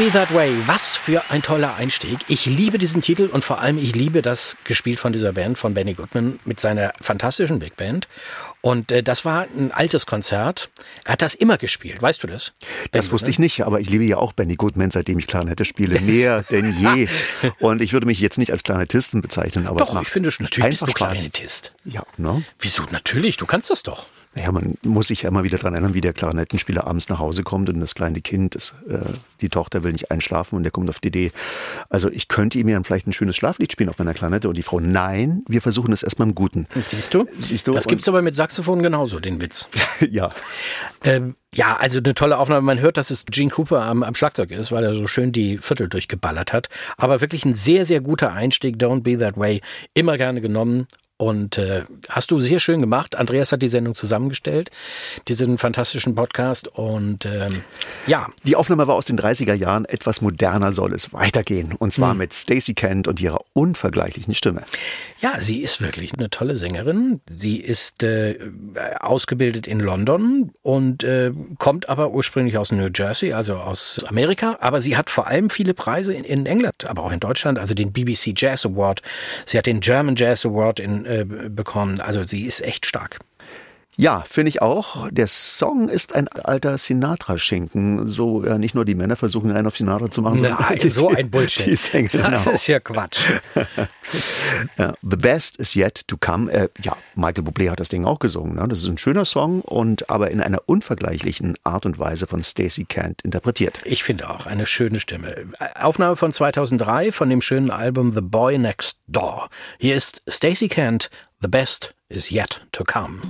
Be That Way. Was für ein toller Einstieg. Ich liebe diesen Titel und vor allem ich liebe das gespielt von dieser Band von Benny Goodman mit seiner fantastischen Big Band. Und äh, das war ein altes Konzert. Er hat das immer gespielt. Weißt du das? Das Benny wusste ich nicht, aber ich liebe ja auch Benny Goodman, seitdem ich Klarinette spiele. Mehr denn je. Und ich würde mich jetzt nicht als Klarinettisten bezeichnen, aber doch, es macht ich finde schon, natürlich bist du Klarinettist. Ja, ne? Wieso? Natürlich, du kannst das doch. Naja, man muss sich ja immer wieder daran erinnern, wie der Klarinettenspieler abends nach Hause kommt und das kleine Kind, das, äh, die Tochter will nicht einschlafen und der kommt auf die Idee, also ich könnte ihm ja vielleicht ein schönes Schlaflied spielen auf meiner Klarinette und die Frau, nein, wir versuchen es erstmal im Guten. Siehst du? Siehst du? Das gibt es aber mit Saxophon genauso, den Witz. ja. Ähm, ja, also eine tolle Aufnahme. Man hört, dass es Gene Cooper am, am Schlagzeug ist, weil er so schön die Viertel durchgeballert hat. Aber wirklich ein sehr, sehr guter Einstieg. Don't Be That Way. Immer gerne genommen. Und äh, hast du sehr schön gemacht. Andreas hat die Sendung zusammengestellt, diesen fantastischen Podcast. Und ähm, ja. Die Aufnahme war aus den 30er Jahren. Etwas moderner soll es weitergehen. Und zwar hm. mit Stacey Kent und ihrer unvergleichlichen Stimme. Ja, sie ist wirklich eine tolle Sängerin. Sie ist äh, ausgebildet in London und äh, kommt aber ursprünglich aus New Jersey, also aus Amerika. Aber sie hat vor allem viele Preise in, in England, aber auch in Deutschland. Also den BBC Jazz Award. Sie hat den German Jazz Award in äh, bekommen. Also sie ist echt stark. Ja, finde ich auch. Der Song ist ein alter Sinatra-Schinken. So äh, nicht nur die Männer versuchen, einen auf Sinatra zu machen, sondern Nein, so ein Bullshit. Die Sänger, das genau. ist ja Quatsch. ja, The Best is Yet to Come. Äh, ja, Michael Bublé hat das Ding auch gesungen. Ne? Das ist ein schöner Song und aber in einer unvergleichlichen Art und Weise von Stacey Kent interpretiert. Ich finde auch eine schöne Stimme. Aufnahme von 2003 von dem schönen Album The Boy Next Door. Hier ist Stacey Kent, The Best is Yet to Come.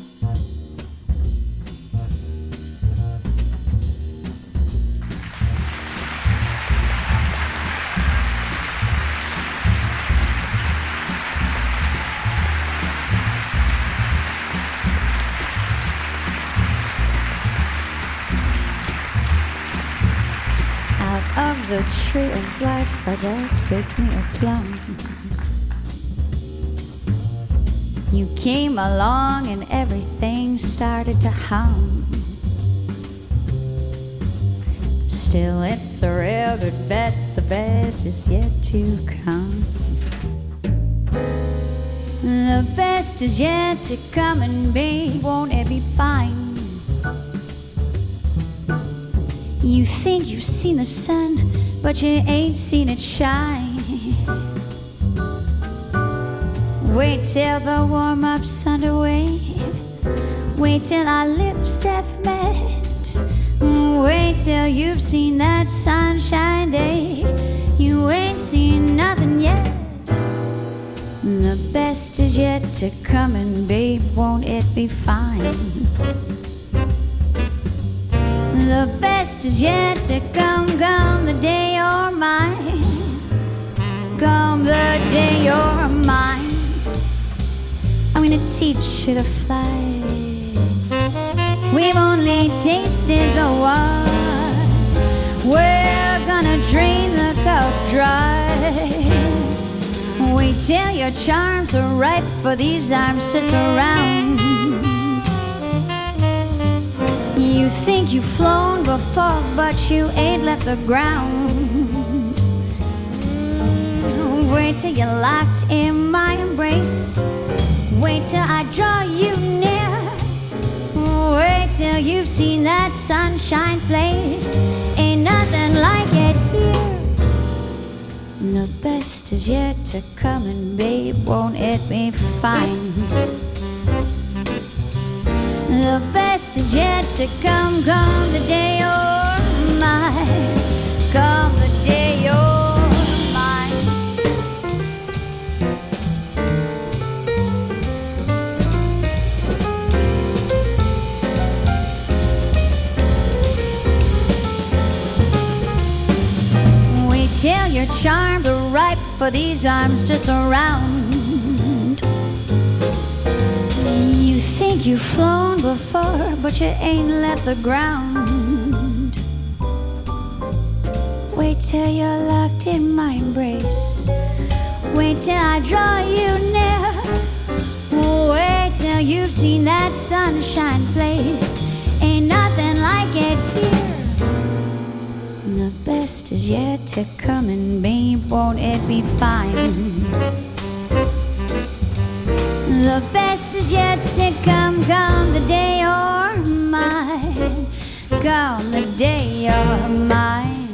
The tree of life, I just picked me a plum. You came along and everything started to hum. Still, it's a real good bet, the best is yet to come. The best is yet to come, and babe, won't it be fine? You think you've seen the sun, but you ain't seen it shine. Wait till the warm up's underway. Wait till our lips have met. Wait till you've seen that sunshine day. You ain't seen nothing yet. The best is yet to come, and babe, won't it be fine? The best is yet to come, come the day you're mine. Come the day you're mine. I'm gonna teach you to fly. We've only tasted the wine. We're gonna drain the cup dry. Wait till your charms are ripe for these arms to surround. You think you've flown before, but you ain't left the ground. Mm, wait till you're locked in my embrace. Wait till I draw you near. Wait till you've seen that sunshine place. Ain't nothing like it here. The best is yet to come, and babe, won't it be fine? Best is yet to come, come the day you're mine. Come the day you're mine. Wait till your charms are ripe for these arms to surround. You've flown before, but you ain't left the ground. Wait till you're locked in my embrace. Wait till I draw you near. Wait till you've seen that sunshine place. Ain't nothing like it here. The best is yet to come, and babe, won't it be fine? The best is yet to come, come the day you're mine, come the day you're mine.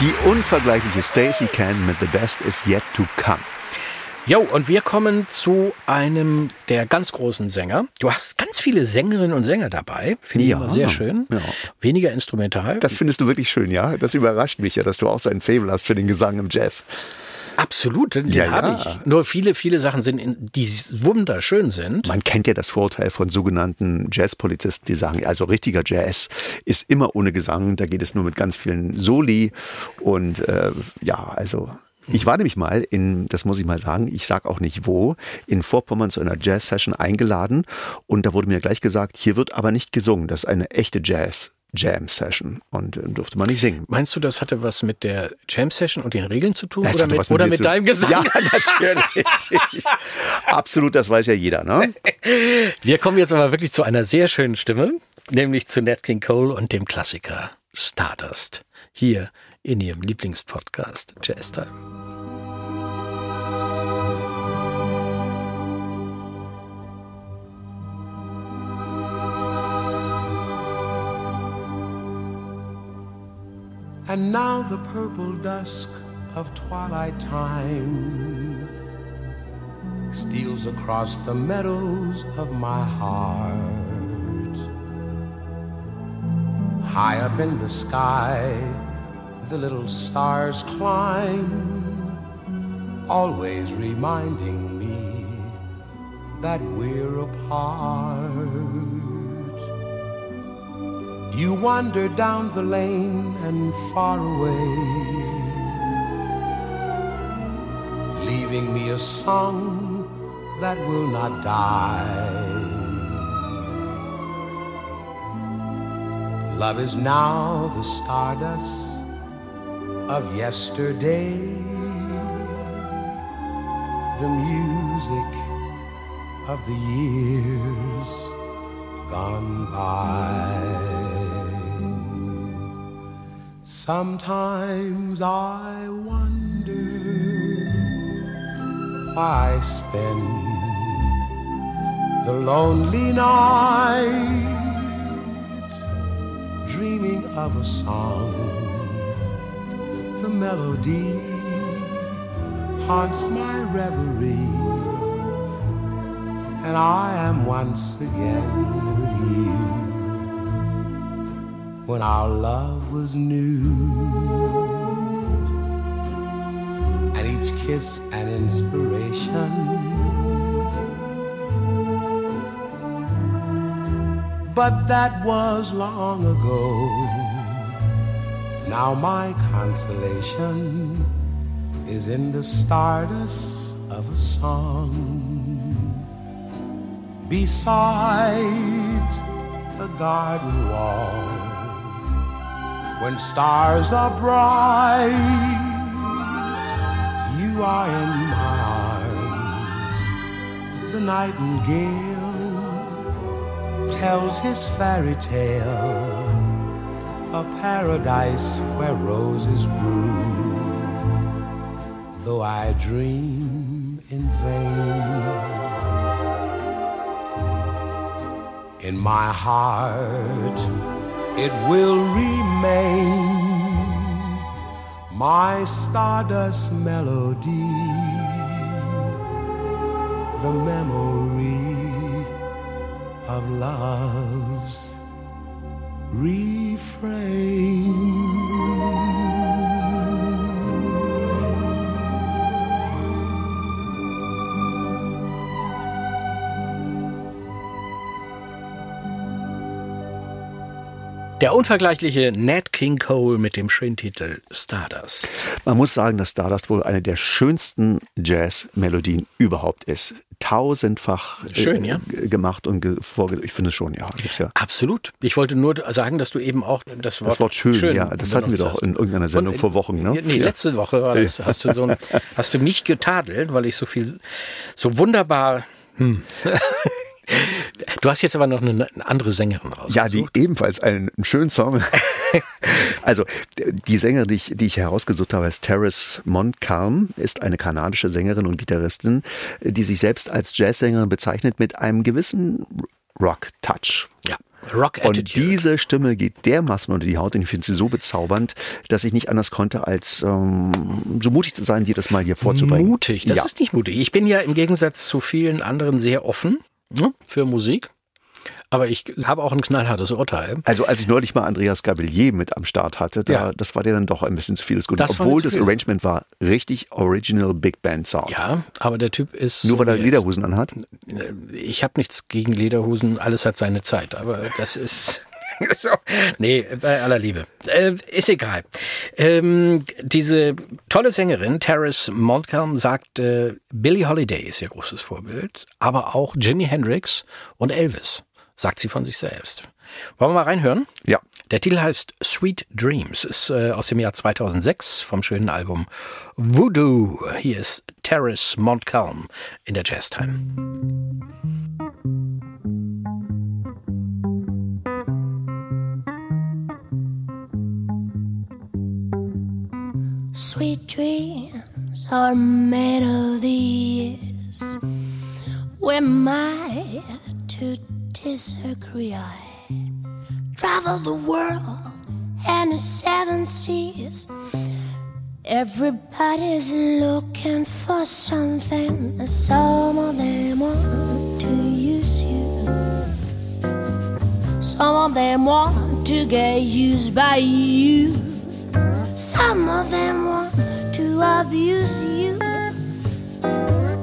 Die unvergleichliche Stacey Can mit The Best Is Yet to Come. Jo, und wir kommen zu einem der ganz großen Sänger. Du hast ganz viele Sängerinnen und Sänger dabei. Finde ich Ja, immer sehr schön. ja. Weniger instrumental. Das findest du wirklich schön, ja? Das überrascht mich ja, dass du auch so ein Fable hast für den Gesang im Jazz. Absolut, den Ja, habe ja. ich. Nur viele, viele Sachen sind, in, die wunderschön sind. Man kennt ja das Vorurteil von sogenannten Jazzpolizisten, die sagen, also richtiger Jazz ist immer ohne Gesang, da geht es nur mit ganz vielen Soli und äh, ja, also ich war nämlich mal in, das muss ich mal sagen, ich sag auch nicht wo, in Vorpommern zu einer Jazz-Session eingeladen und da wurde mir gleich gesagt, hier wird aber nicht gesungen, das ist eine echte Jazz. Jam-Session und äh, durfte man nicht singen. Meinst du, das hatte was mit der Jam-Session und den Regeln zu tun? Das oder mit, was oder mit deinem Gesang? Ja, natürlich. Absolut, das weiß ja jeder. Ne? Wir kommen jetzt aber wirklich zu einer sehr schönen Stimme, nämlich zu Nat King Cole und dem Klassiker Stardust. Hier in ihrem Lieblingspodcast Jazz Time. And now the purple dusk of twilight time steals across the meadows of my heart. High up in the sky, the little stars climb, always reminding me that we're apart. You wander down the lane and far away, leaving me a song that will not die. Love is now the stardust of yesterday, the music of the years gone by. Sometimes I wonder why I spend the lonely night dreaming of a song. The melody haunts my reverie and I am once again with you. When our love was new, and each kiss an inspiration. But that was long ago. Now my consolation is in the stardust of a song. Beside a garden wall when stars are bright you are in my arms. The nightingale tells his fairy tale a paradise where roses grew. Though i dream in vain. In my heart it will remain my stardust melody the memory of love's refrain Der unvergleichliche Nat King Cole mit dem schönen Titel Stardust. Man muss sagen, dass Stardust wohl eine der schönsten Jazz-Melodien überhaupt ist. Tausendfach äh, Schön, ja. gemacht und ge vorge Ich finde es schon, ja. Ja. Absolut. Ich wollte nur sagen, dass du eben auch das Wort, Das Wort schön, ja, das hatten wir doch hast. in irgendeiner Sendung Und, vor Wochen, ne? Nee, Ja. letzte Woche war das, hast, du so ein, hast du mich getadelt, weil ich so viel, so wunderbar. Hm. Du hast jetzt aber noch eine, eine andere Sängerin rausgesucht. Ja, die ebenfalls einen schönen Song. also die Sängerin, die ich, die ich herausgesucht habe, ist Terrace Montcalm, ist eine kanadische Sängerin und Gitarristin, die sich selbst als Jazzsängerin bezeichnet mit einem gewissen Rock-Touch. Ja. Rock Und Attitude. diese Stimme geht dermaßen unter die Haut und ich finde sie so bezaubernd, dass ich nicht anders konnte, als ähm, so mutig zu sein, jedes Mal hier vorzubringen. Mutig, das ja. ist nicht mutig. Ich bin ja im Gegensatz zu vielen anderen sehr offen ne, für Musik. Aber ich habe auch ein knallhartes Urteil. Also als ich neulich mal Andreas Gabelier mit am Start hatte, da, Ja. das war dir dann doch ein bisschen zu vieles Gutes. Das war mir Obwohl das. Arrangement war richtig Original Big Band Sound. Ja, aber der Typ ist. Nur weil er. Lederhosen anhat. Ich habe nichts gegen Lederhosen, alles hat seine Zeit, aber das ist. So, nee, bei aller Liebe. Äh, ist egal. Ähm, diese tolle Sängerin, Terrace Montcalm, sagt, äh, Billie Holiday ist ihr großes Vorbild, aber auch Jimi Hendrix und Elvis, sagt sie von sich selbst. Wollen wir mal reinhören? Ja. Der Titel heißt Sweet Dreams, ist äh, aus dem Jahr 2006 vom schönen Album Voodoo. Hier ist Terrace Montcalm in der Jazztime. Sweet dreams are made of these. We might to disagree. I travel the world and the seven seas. Everybody's looking for something. Some of them want to use you. Some of them want to get used by you. Some of them want to abuse you.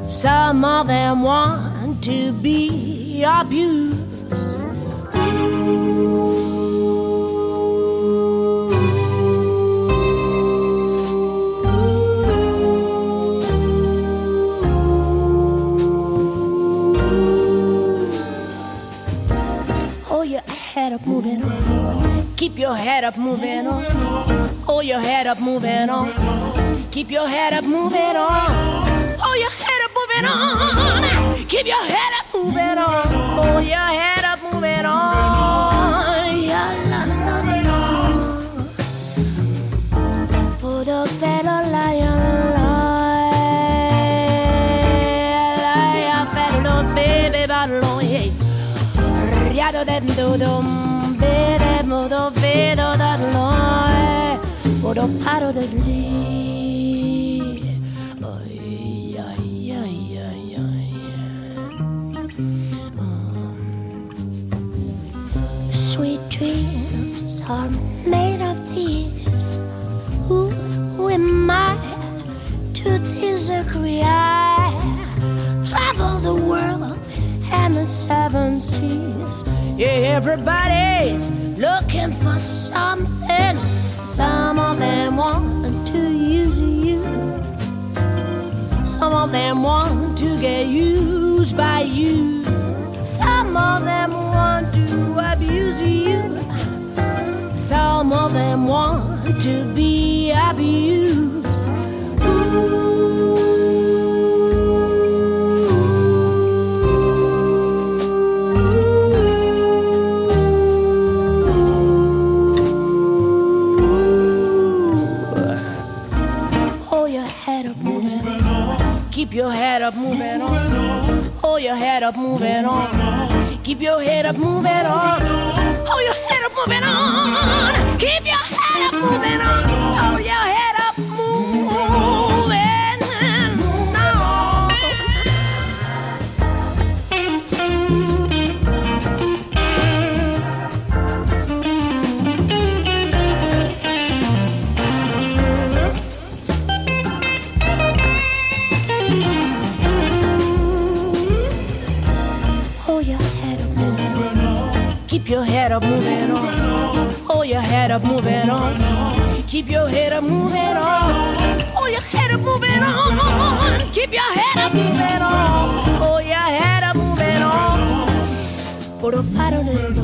Some of them want to be abused. Hold your head up, moving on. Keep your head up, moving on. Hold your head up, moving on. Keep your head up, moving on. Hold your head up, moving on. Keep your head up, moving on. Hold your head Modo paro de lì Ai ai ai ai ai mm. Sweet dreams are made of these Who am I to disagree? I travel the world and the seven seas. Yeah, everybody's looking for something. Some of them want to use you. Some of them want to get used by you. Some of them want to abuse you. Some of them want to be abused. Hold up, moving on. Keep your head up, moving on. Hold your head up, moving on. Keep your head up, moving on. Hold your head up, moving on. Keep your head up, moving on. Hold your head up, moving on. Keep your head up, moving on. Hold your head up, moving on. Por a paro de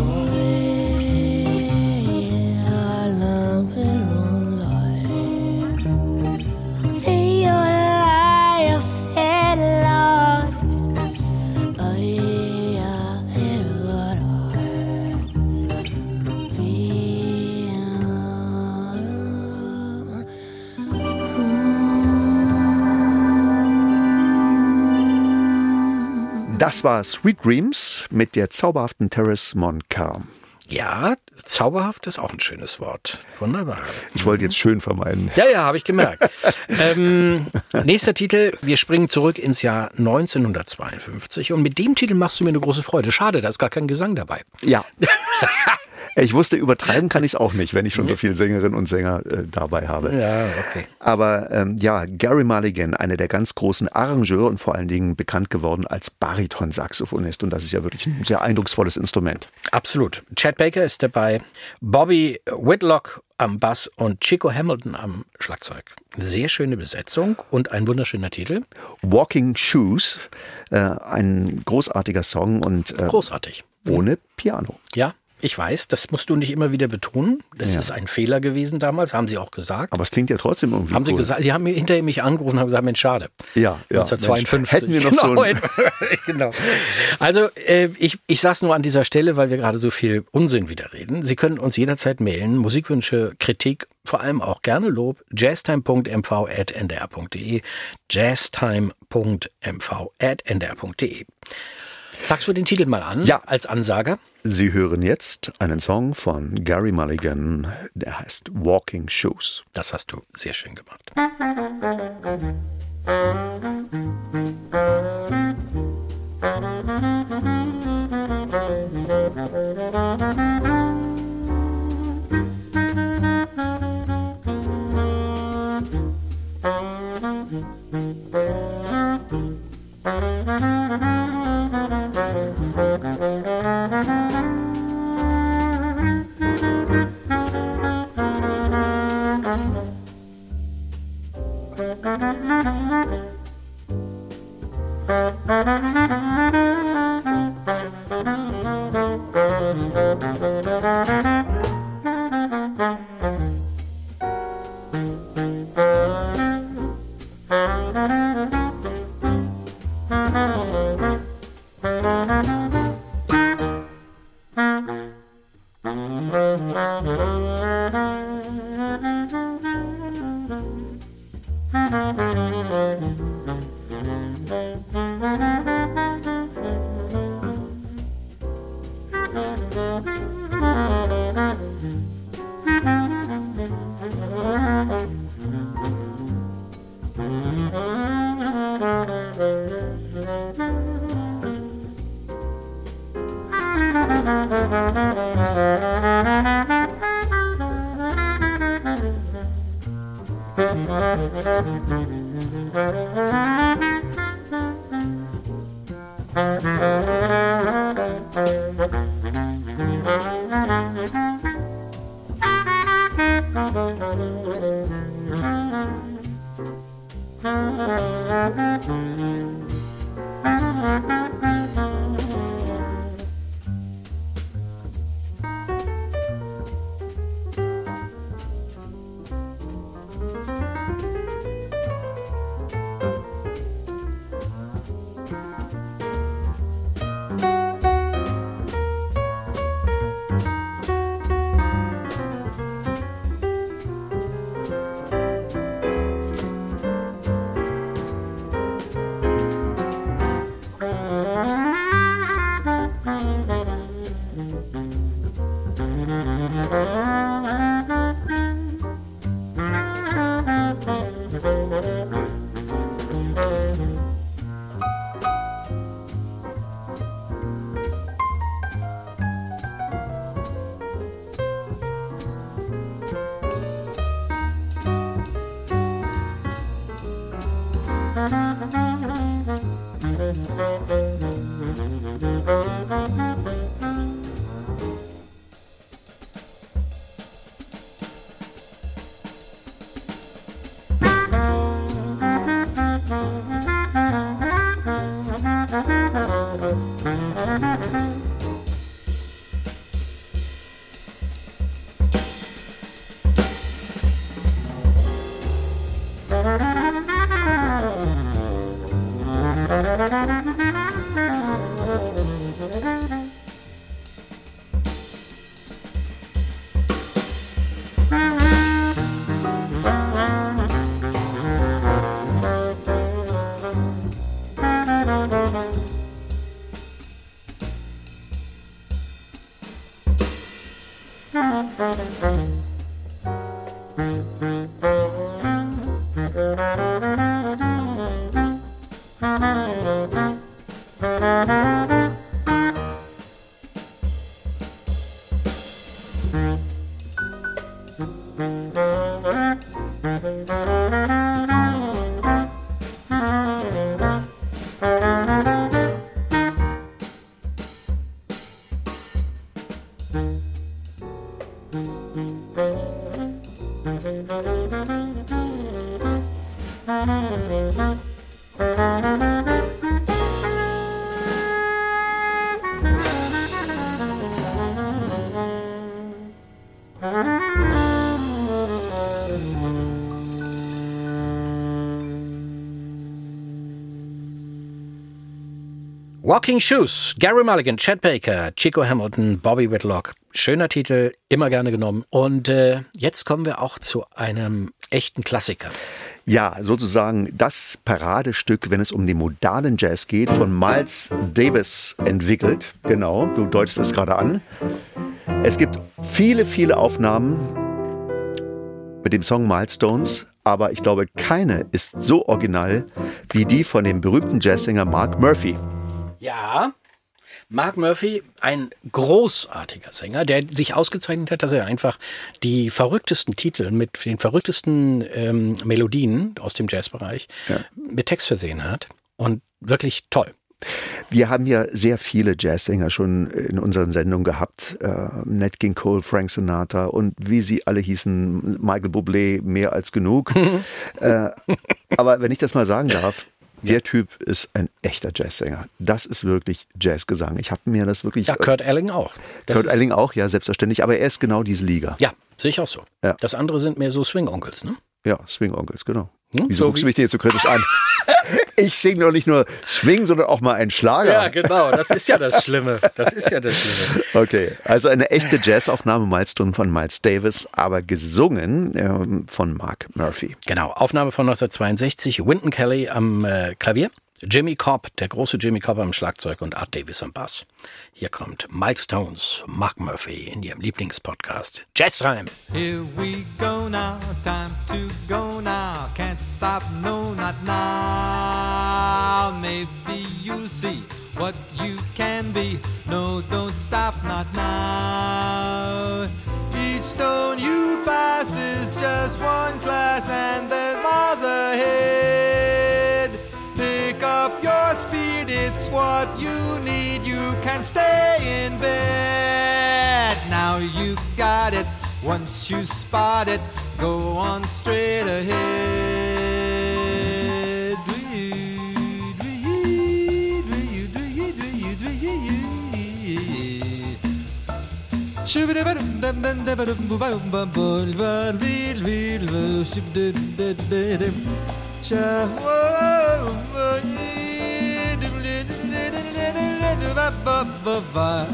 Das war Sweet Dreams mit der zauberhaften Terrace Montcalm. Ja, zauberhaft ist auch ein schönes Wort. Wunderbar. Ich wollte jetzt schön vermeiden. Ja, ja, habe ich gemerkt. ähm, nächster Titel, wir springen zurück ins Jahr 1952 und mit dem Titel machst du mir eine große Freude. Schade, da ist gar kein Gesang dabei. Ja. Ich wusste, übertreiben kann ich es auch nicht, wenn ich schon so viele Sängerinnen und Sänger äh, dabei habe. Ja, okay. Aber ähm, ja, Gary Mulligan, einer der ganz großen Arrangeure und vor allen Dingen bekannt geworden als Bariton-Saxophonist. Und das ist ja wirklich ein sehr eindrucksvolles Instrument. Absolut. Chad Baker ist dabei, Bobby Whitlock am Bass und Chico Hamilton am Schlagzeug. Eine sehr schöne Besetzung und ein wunderschöner Titel. Walking Shoes, äh, ein großartiger Song und äh, Großartig. ohne Piano. Ja, ich weiß, das musst du nicht immer wieder betonen. Das Ja. ist ein Fehler gewesen damals, haben sie auch gesagt. Aber es klingt ja trotzdem irgendwie haben sie cool. gesagt, sie haben mir hinterher mich angerufen und haben gesagt, Mensch, schade. Ja, ja. 1952. Mensch, hätten wir noch so genau, ein, genau. Also äh, ich, ich sage nur an dieser Stelle, weil wir gerade so viel Unsinn wieder reden. Sie können uns jederzeit mailen, Musikwünsche, Kritik, vor allem auch gerne Lob, jazztime.mv.ndr.de, jazztime.mv.ndr.de. Sagst du den Titel mal an? Ja. Als Ansager? Sie hören jetzt einen Song von Gary Mulligan, der heißt Walking Shoes. Das hast du sehr schön gemacht. Musik Thank you. Walking Shoes, Gary Mulligan, Chad Baker, Chico Hamilton, Bobby Whitlock. Schöner Titel, immer gerne genommen. Und äh, jetzt kommen wir auch zu einem echten Klassiker. Ja, sozusagen das Paradestück, wenn es um den modalen Jazz geht, von Miles Davis entwickelt. Genau, du deutest es gerade an. Es gibt viele, viele Aufnahmen mit dem Song Milestones, aber ich glaube, keine ist so original wie die von dem berühmten Jazzsänger Mark Murphy. Ja, Mark Murphy, ein großartiger Sänger, der sich ausgezeichnet hat, dass er einfach die verrücktesten Titel mit den verrücktesten ähm, Melodien aus dem Jazzbereich Ja. mit Text versehen hat. Und wirklich toll. Wir haben ja sehr viele Jazzsänger schon in unseren Sendungen gehabt. Äh, Nat King Cole, Frank Sinatra und wie sie alle hießen, Michael Bublé, mehr als genug. äh, aber wenn ich das mal sagen darf, der Typ ist ein echter Jazzsänger. Das ist wirklich Jazzgesang. Ich habe mir das wirklich. Ja, Kurt Elling auch. Das Kurt Elling auch, ja, selbstverständlich. Aber er ist genau diese Liga. Ja, sehe ich auch so. Ja. Das andere sind mehr so Swing-Onkels, ne? Ja, Swing Onkels, genau. Hm, Wieso so guckst du mich denn jetzt so kritisch an? ich singe doch nicht nur Swing, sondern auch mal einen Schlager. genau. Das ist ja das Schlimme. Das ist ja das Schlimme. Okay, also eine echte Jazzaufnahme, Milestone von Miles Davis, aber gesungen ähm, von Mark Murphy. Genau, Aufnahme von 1962. Wynton Kelly am äh, Klavier. Jimmy Cobb, der große Jimmy Cobb am Schlagzeug und Art Davis am Bass. Hier kommt Milestones, Mark Murphy in ihrem Lieblingspodcast Jazz Time. Here we go now, time to go now. Stop, no, not now. Maybe you'll see what you can be. No, don't stop, not now. Each stone you pass is just one class, and there's miles ahead. Pick up your speed, it's what you need. You can stay in bed. Now you got it. Once you spot it, go on straight ahead. Şübide benim dem dem de benim bu ben ben bol ver vil vil ve şübide de dedim Şahvam yedim ledim ledim ledim ledim ve baba var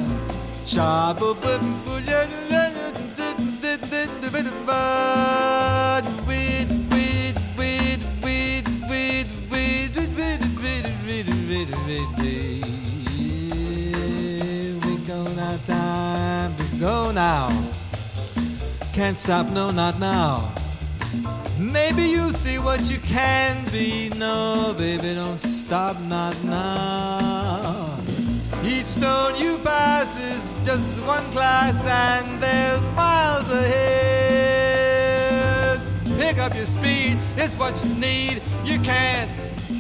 Şabı bım bu ledim ledim ledim ledim benim var go now. Can't stop, no, not now. Maybe you'll see what you can be. No, baby, don't stop, not now. Each stone you pass is just one class, and there's miles ahead. Pick up your speed, it's what you need. You can't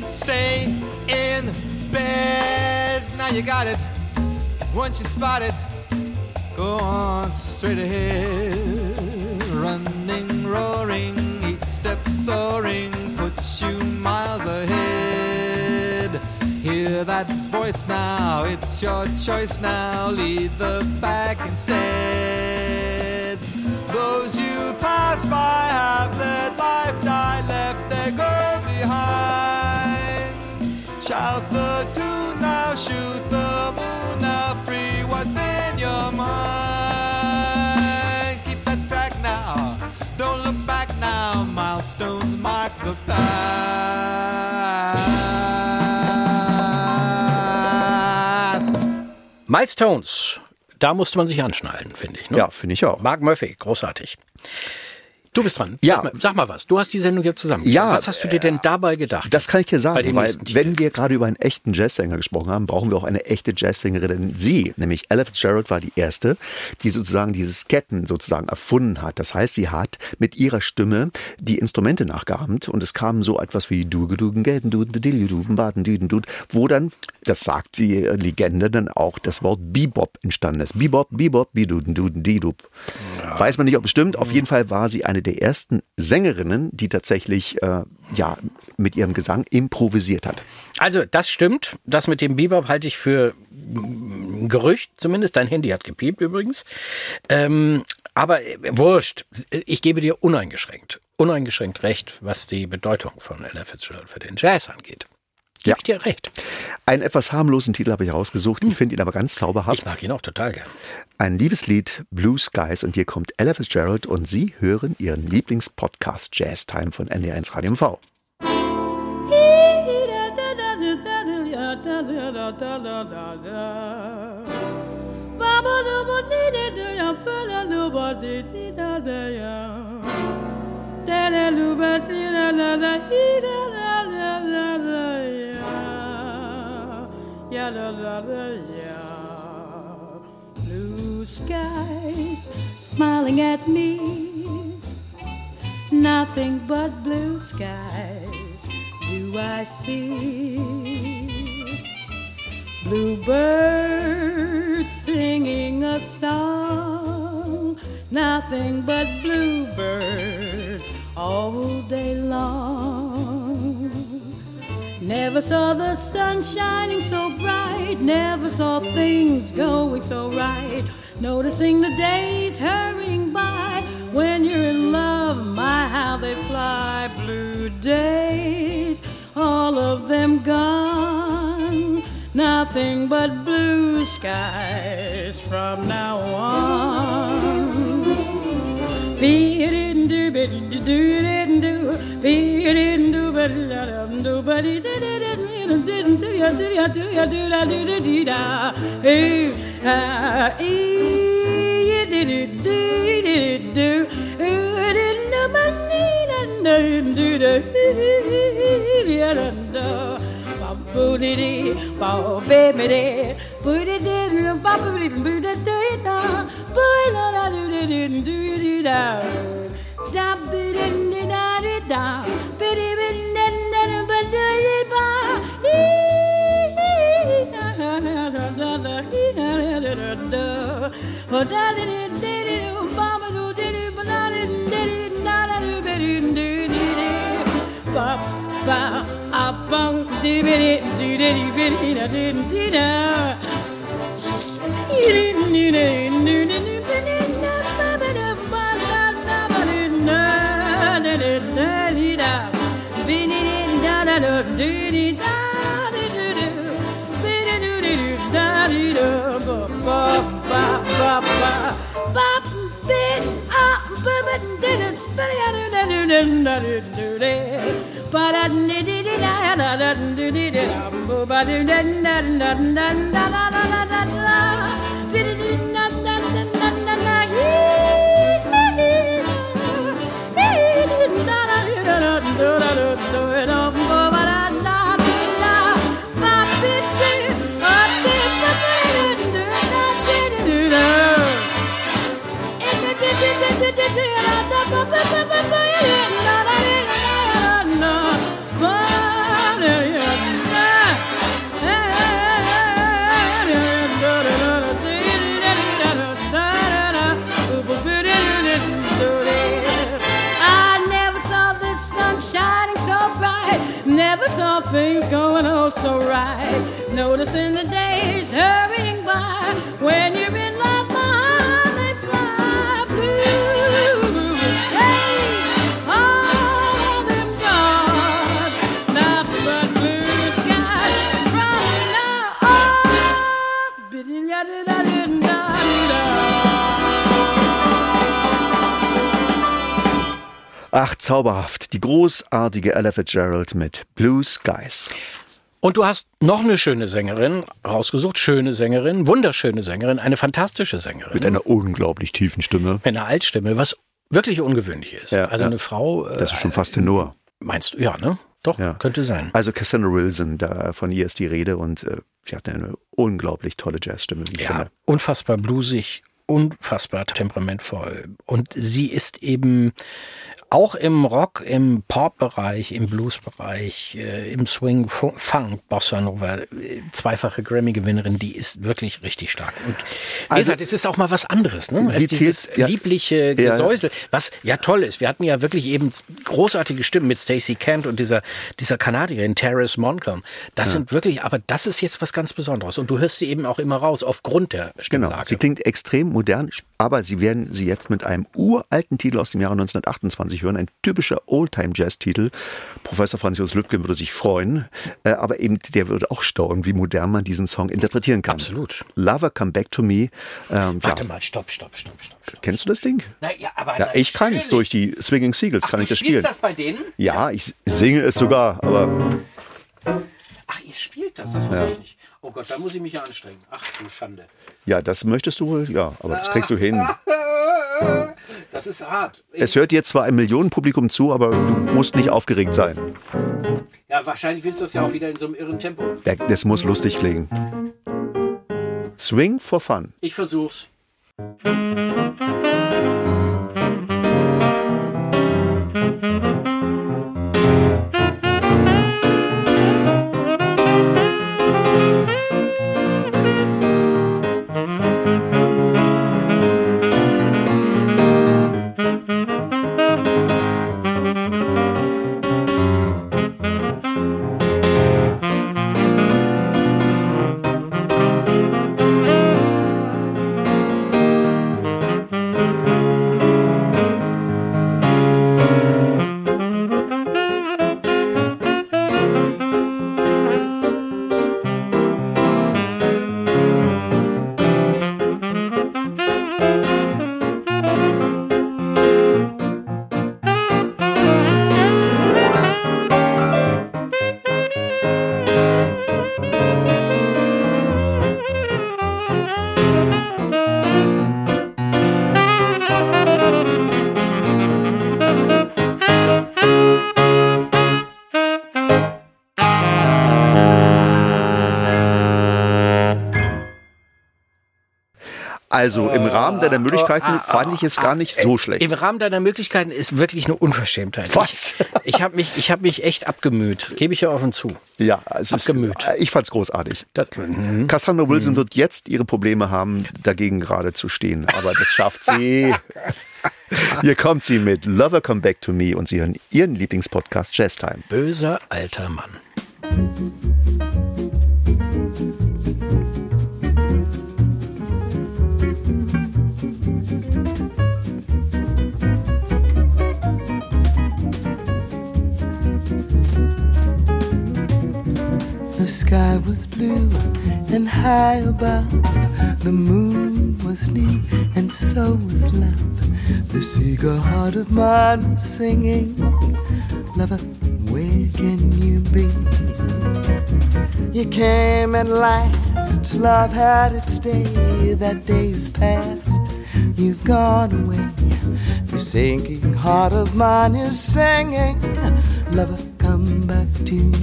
stay in bed. Now you got it. Once you spot it, go on straight ahead. Running, roaring, each step soaring puts you miles ahead. Hear that voice now, it's your choice now. Lead the pack instead. Those you pass by have led life die, left their goal behind. Shout the tune now, shoot the past. Milestones. da musste man sich anschnallen, finde ich. Ne? Ja, finde ich auch. Mark Murphy, großartig. Du bist dran. Ja. Sag mal, sag mal was. Du hast die Sendung jetzt zusammengestellt. Ja, was hast du dir denn dabei gedacht? Das kann ich dir sagen, weil wenn wir gerade über einen echten Jazzsänger gesprochen haben, brauchen wir auch eine echte Jazzsängerin. Denn sie, nämlich Ella Fitzgerald, war die erste, die sozusagen dieses Ketten sozusagen erfunden hat. Das heißt, sie hat mit ihrer Stimme die Instrumente nachgeahmt und es kam so etwas wie Dugedugen, Gelden, Baden, Düden, Dud, wo dann, das sagt die Legende, dann auch das Wort Bebop entstanden ist. Bebop, Bebop, Biduden, Duden, Didub. Weiß man nicht, ob es stimmt. Auf jeden Fall war sie eine der ersten Sängerinnen, die tatsächlich äh, ja mit ihrem Gesang improvisiert hat. Also, das stimmt. Das mit dem Bebop halte ich für ein Gerücht zumindest. Dein Handy hat gepiept übrigens. Ähm, aber äh, wurscht. Ich gebe dir uneingeschränkt, uneingeschränkt recht, was die Bedeutung von Ella Fitzgerald für den Jazz angeht. Gebe Ja. ich dir recht. Einen etwas harmlosen Titel habe ich rausgesucht. Ich finde ihn aber ganz zauberhaft. Ich mag ihn auch total gern. Ein Liebeslied Blue Skies und hier kommt Ella Fitzgerald und Sie hören Ihren Lieblingspodcast Jazz Time von NDR1 Radio MV. Blue skies smiling at me, nothing but blue skies do I see. Bluebirds singing a song, nothing but bluebirds all day long. Never saw the sun shining so bright, never saw things going so right. Noticing the days hurrying by when you're in love, my how they fly. Blue days, all of them gone. Nothing but blue skies from now on. Be it in do bit do didn't do be it in Nobody did it and didn't do ya do ya do ya do da do da dee da. Hey, ah, ee, did it do, did it do. Ooh, I didn't know my need, I know do da da da da. Boobity, bob, baby, booty did, bop, booty, booty, do it, boy, no, I do, didn't do it, do it, Spinning da da da da da so right. Noticing the days hurrying by. When you're in love. Ach, zauberhaft. Die großartige Ella Fitzgerald mit Blue Skies. Und du hast noch eine schöne Sängerin rausgesucht, schöne Sängerin, wunderschöne Sängerin, eine fantastische Sängerin. Mit einer unglaublich tiefen Stimme. Mit einer Altstimme, was wirklich ungewöhnlich ist. Ja, also ja. eine Frau. äh, Das ist schon fast Tenor. Meinst du? Ja, ne? Doch, Ja. könnte sein. Also Cassandra Wilson, da von ihr ist die Rede und äh, sie hat eine unglaublich tolle Jazzstimme, wie ich Ja, finde. unfassbar bluesig, unfassbar temperamentvoll. Und sie ist eben auch im Rock, im Pop-Bereich, im Blues-Bereich, äh, im Swing, Fu- Funk, Bossa Nova, zweifache Grammy-Gewinnerin, die ist wirklich richtig stark. Und wie Also- gesagt, es ist auch mal was anderes, ne? Als dieses ja. liebliche Ja. Gesäusel, was ja toll ist. Wir hatten ja wirklich eben großartige Stimmen mit Stacey Kent und dieser, dieser Kanadierin Terrace Moncalm. Das sind wirklich, aber das ist jetzt was ganz Besonderes. Und du hörst sie eben auch immer raus, aufgrund der Genau, Stimmlage. sie klingt extrem modern, aber sie werden sie jetzt mit einem uralten Titel aus dem Jahre 1928 hören, ein typischer Oldtime-Jazz-Titel. Professor Franz Josef Lübken würde sich freuen, äh, aber eben der würde auch staunen, wie modern man diesen Song interpretieren kann. Absolut. Lover Come Back to Me. Ähm, Warte ja. mal, stopp, stopp, stopp, stopp. stopp. Kennst du das Ding? Na, ja, aber Ja, ich kann es durch die Swinging Seagulls, Ach, kann du ich das spielst spielen. das bei denen? Ja, ich singe es sogar, aber Ach, ihr spielt das, das wusste ich nicht. Oh Gott, da muss ich mich ja anstrengen. Ach du Schande. Ja, das möchtest du wohl, ja, aber das kriegst du hin. Das ist hart. Es hört dir zwar ein Millionenpublikum zu, aber du musst nicht aufgeregt sein. Ja, wahrscheinlich willst du das ja auch wieder in so einem irren Tempo. Das muss lustig klingen. Swing for fun. Ich versuch's. Also im Rahmen deiner Möglichkeiten fand ich es gar nicht so schlecht. Im Rahmen deiner Möglichkeiten ist wirklich eine Unverschämtheit. Was? Ich, ich habe mich, ich hab mich echt abgemüht. Gebe ich ja offen zu. Ja, es ist, Abgemüht. ich fand's großartig. Das, mhm. Cassandra Wilson wird jetzt ihre Probleme haben, dagegen gerade zu stehen. Aber das schafft sie. Hier kommt sie mit Lover Come Back to Me und Sie hören Ihren Lieblingspodcast Jazz Time. Böser alter Mann. Sky was blue and high above. The moon was new and so was love. This eager heart of mine was singing, Lover, where can you be? You came at last, love had its day. That day is past, you've gone away. The sinking heart of mine is singing, Lover, come back to me.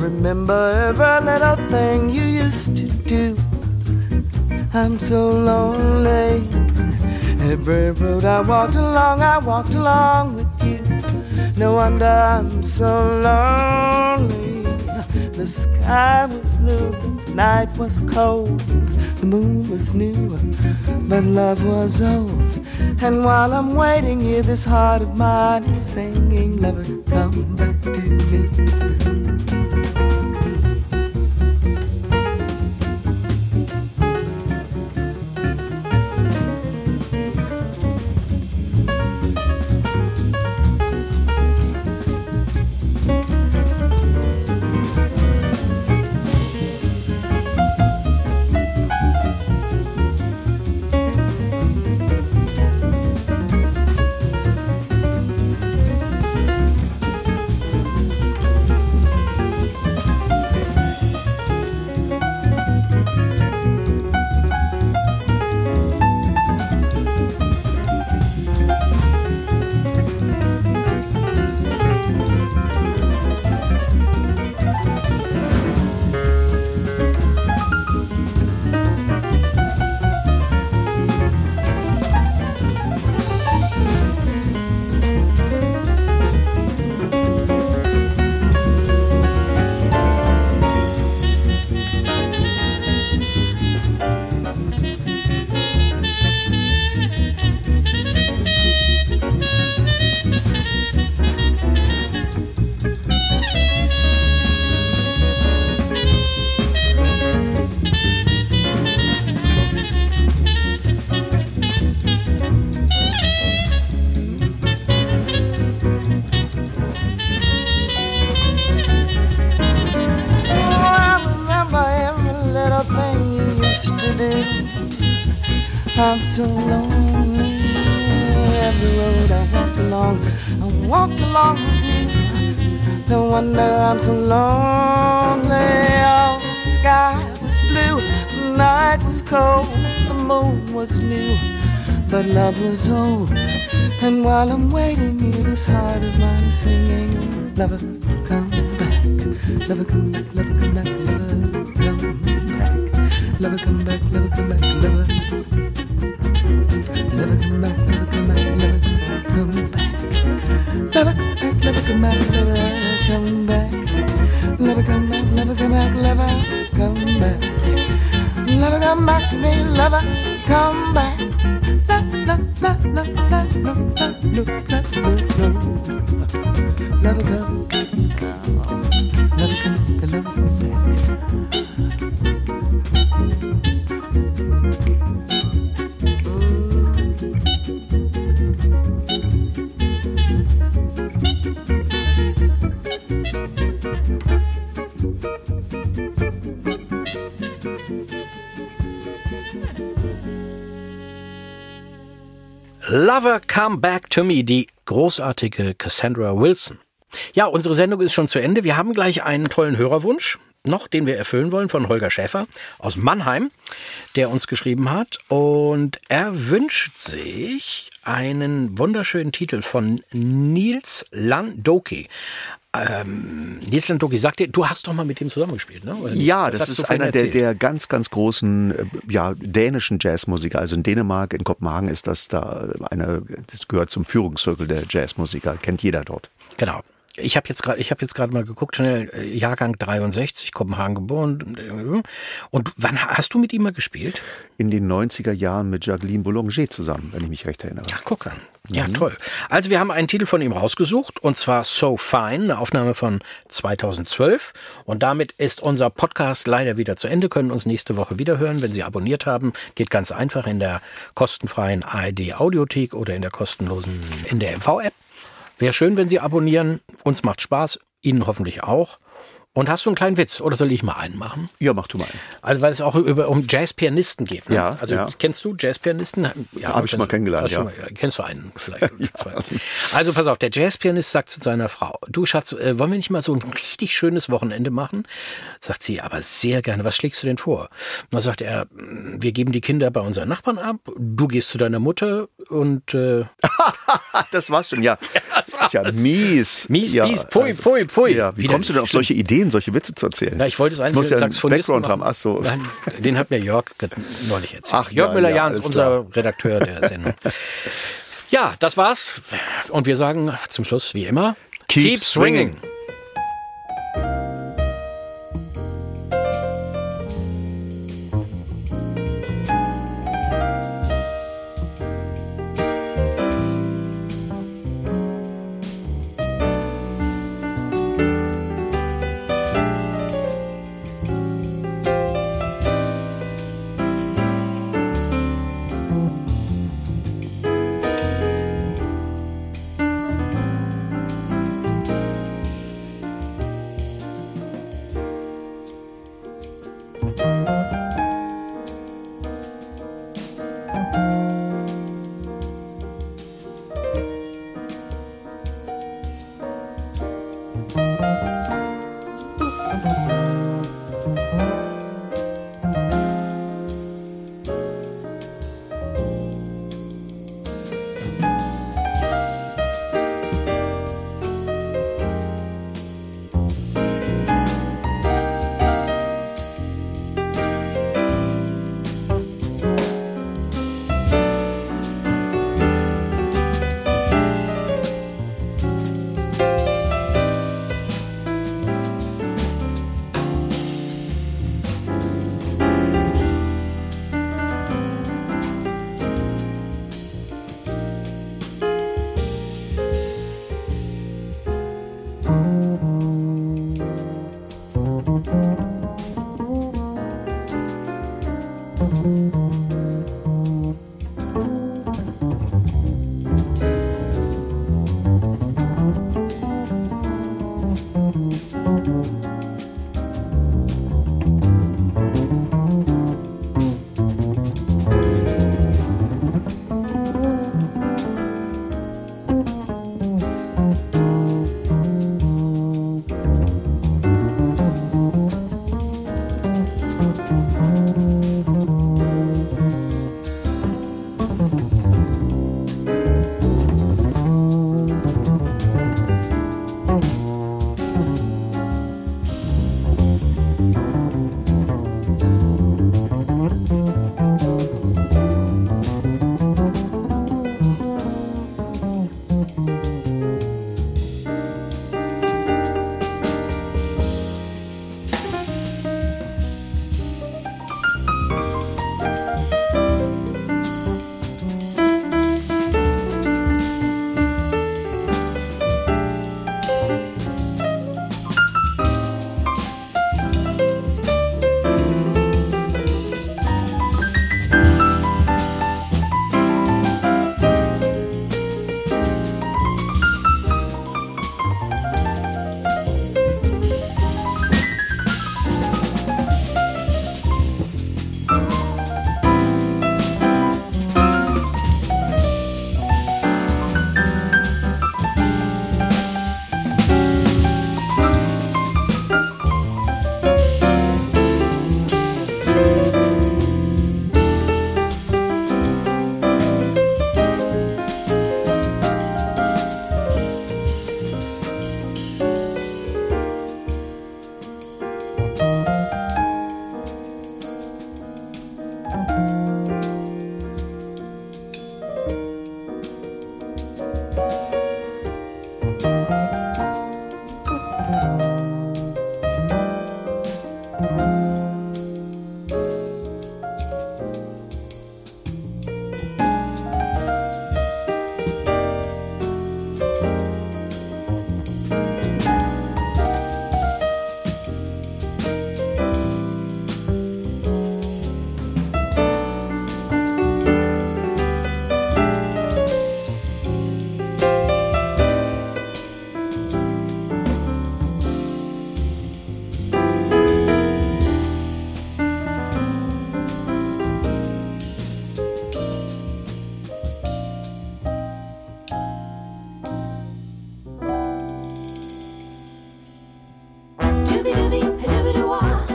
Remember every little thing you used to do. I'm so lonely. Every road I walked along, I walked along with you. No wonder I'm so lonely. The sky was blue, the night was cold, the moon was new, but love was old. And while I'm waiting here, this heart of mine is singing, Lover, come back so lonely. Every road I walked along, I walked along with you. No wonder I'm so lonely. Oh, the sky was blue, the night was cold, the moon was new, but love was old. And while I'm waiting here, this heart of mine is singing, Lover, come back, lover, come back, lover, come back, lover, come back, lover, come back, lover, come back, come back, lover come back. Lover come back, lover come back, lover come back. Lover come back to me, lover come back. La la la la la la la la la la. Lover Come Back to Me, die großartige Cassandra Wilson. Ja, unsere Sendung ist schon zu Ende. Wir haben gleich einen tollen Hörerwunsch noch, den wir erfüllen wollen von Holger Schäfer aus Mannheim, der uns geschrieben hat. Und er wünscht sich einen wunderschönen Titel von Nils Landoki. Ähm, Nils Landoki sagt dir, du hast doch mal mit ihm zusammengespielt, ne? Oder? Ja, Das das ist einer der, der ganz, ganz großen äh, ja, dänischen Jazzmusiker. Also in Dänemark, in Kopenhagen ist das da eine, das gehört zum Führungszirkel der Jazzmusiker. Kennt jeder dort. Genau. Ich habe jetzt gerade, ich habe jetzt gerade mal geguckt, schnell äh, Jahrgang 63, Kopenhagen geboren. äh, Und wann hast du mit ihm mal gespielt? In den 90er Jahren mit Jacqueline Boulanger zusammen, wenn ich mich recht erinnere. Ach, guck an. Ja, toll. Also wir haben einen Titel von ihm rausgesucht und zwar So Fine, eine Aufnahme von 2012. Und damit ist unser Podcast leider wieder zu Ende. Können uns nächste Woche wieder hören, wenn Sie abonniert haben. Geht ganz einfach in der kostenfreien ARD Audiothek oder in der kostenlosen in der MV-App. Wäre schön, wenn Sie abonnieren. Uns macht Spaß, Ihnen hoffentlich auch. Und hast du einen kleinen Witz oder soll ich mal einen machen? Ja, mach du mal. einen. Also weil es auch über, um Jazzpianisten geht. Ne? Ja, Also ja. kennst du Jazzpianisten? Ja, Hab ich schon mal kennengelernt, ja. Mal, kennst du einen vielleicht? oder zwei. Also pass auf, der Jazzpianist sagt zu seiner Frau, du Schatz, äh, wollen wir nicht mal so ein richtig schönes Wochenende machen? Sagt sie, aber sehr gerne. Was schlägst du denn vor? Und dann sagt er, "Mm, wir geben die Kinder bei unseren Nachbarn ab, du gehst zu deiner Mutter und äh, das war's schon, ja. ist ja mies. Mies, ja, mies, pfui, pfui, pfui. Ja, wie Wieder kommst du denn auf solche Ideen, solche Witze zu erzählen? Na, ich wollte es eigentlich muss ja Saxophonisten Background haben. Ach so. Nein, den hat mir Jörg neulich erzählt. Ach Jörg ja, Müller-Jahns, ja, alles unser Redakteur der Sendung. ja, das war's. Und wir sagen zum Schluss wie immer: Keep swinging.